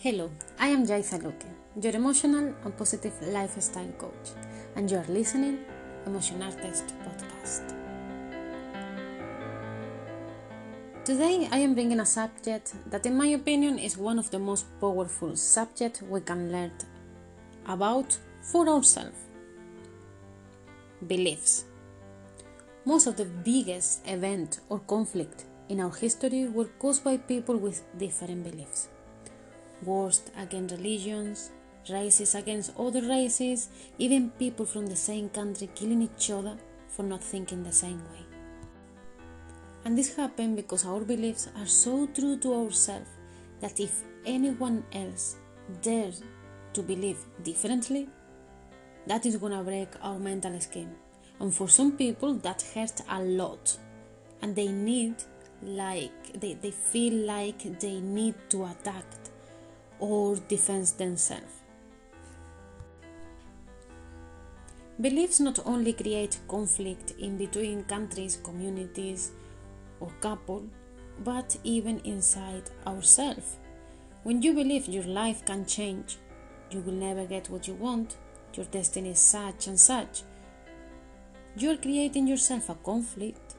Hello, I am Jaisa Luque, your emotional and positive lifestyle coach, and you are listening Emotion Artist podcast. Today I am bringing a subject that in my opinion is one of the most powerful subjects we can learn about for ourselves. Beliefs. Most of the biggest event or conflict in our history were caused by people with different beliefs wars against religions, races against other races, even people from the same country killing each other for not thinking the same way. And this happened because our beliefs are so true to ourselves that if anyone else dares to believe differently, that is gonna break our mental scheme. And for some people, that hurts a lot, and they need like they, they feel like they need to attack or defend themselves. Beliefs not only create conflict in between countries, communities, or couple, but even inside ourselves. When you believe your life can change, you will never get what you want, your destiny is such and such, you are creating yourself a conflict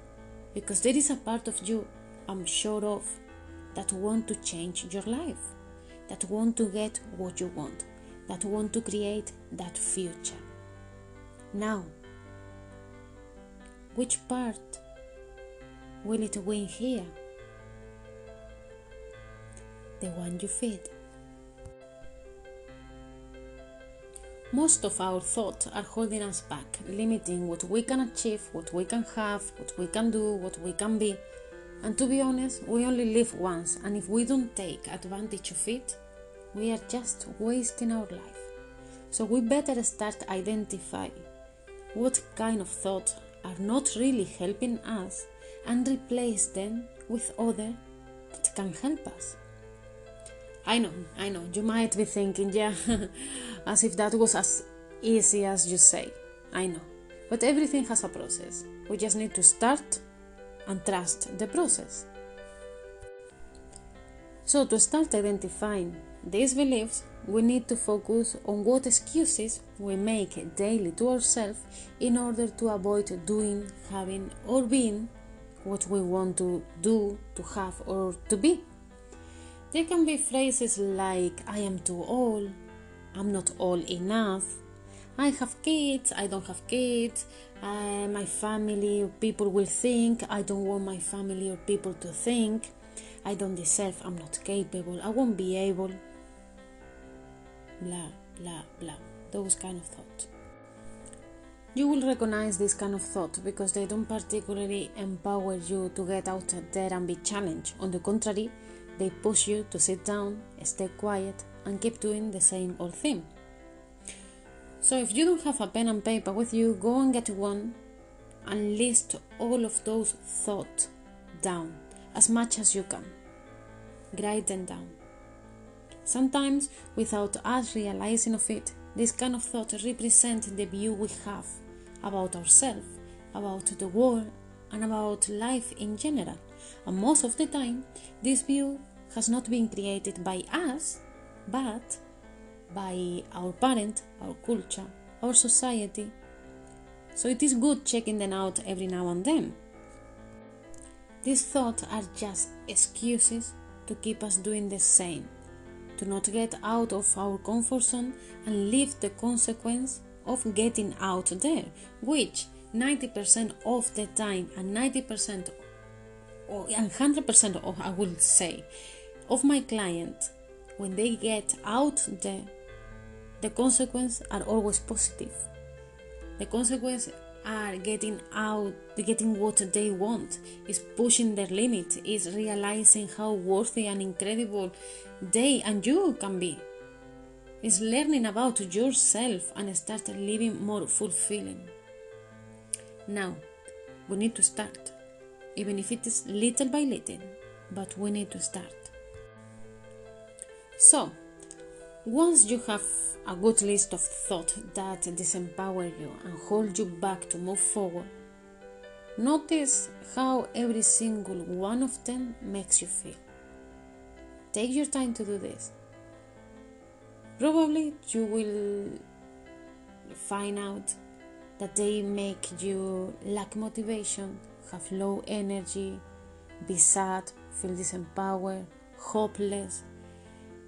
because there is a part of you, I'm sure of, that want to change your life that want to get what you want, that want to create that future. Now, which part will it win here? The one you feed. Most of our thoughts are holding us back, limiting what we can achieve, what we can have, what we can do, what we can be and to be honest, we only live once, and if we don't take advantage of it, we are just wasting our life. So we better start identify what kind of thoughts are not really helping us and replace them with other that can help us. I know, I know, you might be thinking, yeah, as if that was as easy as you say. I know. But everything has a process. We just need to start and trust the process. So, to start identifying these beliefs, we need to focus on what excuses we make daily to ourselves in order to avoid doing, having, or being what we want to do, to have, or to be. There can be phrases like, I am too old, I'm not old enough, I have kids, I don't have kids, uh, my family or people will think, I don't want my family or people to think, I don't deserve, I'm not capable, I won't be able. Blah, blah, blah. Those kind of thoughts. You will recognize this kind of thought because they don't particularly empower you to get out there and be challenged. On the contrary, they push you to sit down, stay quiet, and keep doing the same old thing. So if you don't have a pen and paper with you, go and get one and list all of those thoughts down as much as you can. Write them down. Sometimes, without us realizing of it, this kind of thought represent the view we have about ourselves, about the world, and about life in general. And most of the time, this view has not been created by us, but by our parent, our culture, our society. So it is good checking them out every now and then. These thoughts are just excuses to keep us doing the same, to not get out of our comfort zone and live the consequence of getting out there, which 90% of the time and 90% or 100% of I will say of my clients when they get out there the consequences are always positive. The consequences are getting out, getting what they want, is pushing their limit, is realizing how worthy and incredible they and you can be. Is learning about yourself and start living more fulfilling. Now, we need to start, even if it is little by little, but we need to start. So, once you have a good list of thoughts that disempower you and hold you back to move forward, notice how every single one of them makes you feel. Take your time to do this. Probably you will find out that they make you lack motivation, have low energy, be sad, feel disempowered, hopeless,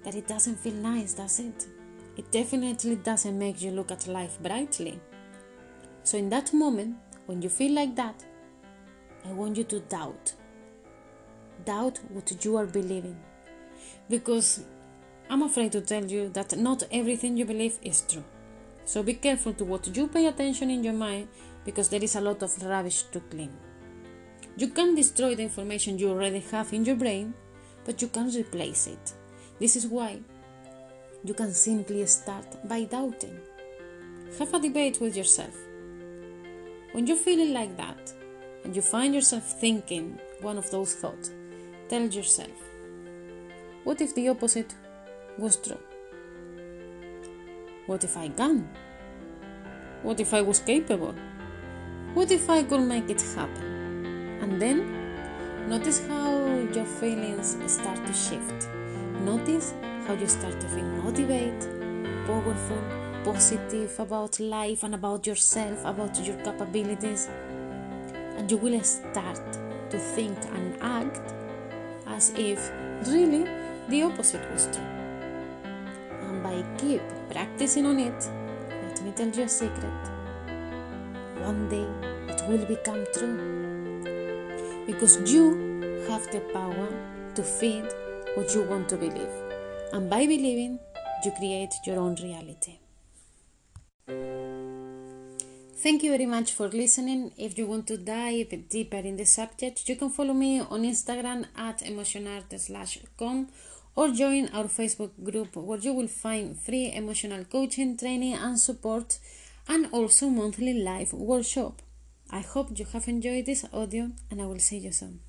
that it doesn't feel nice, does it? It definitely doesn't make you look at life brightly. So, in that moment, when you feel like that, I want you to doubt. Doubt what you are believing. Because I'm afraid to tell you that not everything you believe is true. So be careful to what you pay attention in your mind because there is a lot of rubbish to clean. You can destroy the information you already have in your brain, but you can replace it. This is why you can simply start by doubting. Have a debate with yourself. When you're feeling like that and you find yourself thinking one of those thoughts, tell yourself, what if the opposite was true? What if I can? What if I was capable? What if I could make it happen? And then notice how your feelings start to shift. Notice how you start to feel motivated, powerful, positive about life and about yourself, about your capabilities. And you will start to think and act as if really the opposite was true. And by keep practicing on it, let me tell you a secret. One day it will become true. Because you have the power to feed what you want to believe. And by believing, you create your own reality. Thank you very much for listening. If you want to dive deeper in the subject, you can follow me on Instagram at emotionarte slash com or join our Facebook group where you will find free emotional coaching, training and support and also monthly live workshop. I hope you have enjoyed this audio and I will see you soon.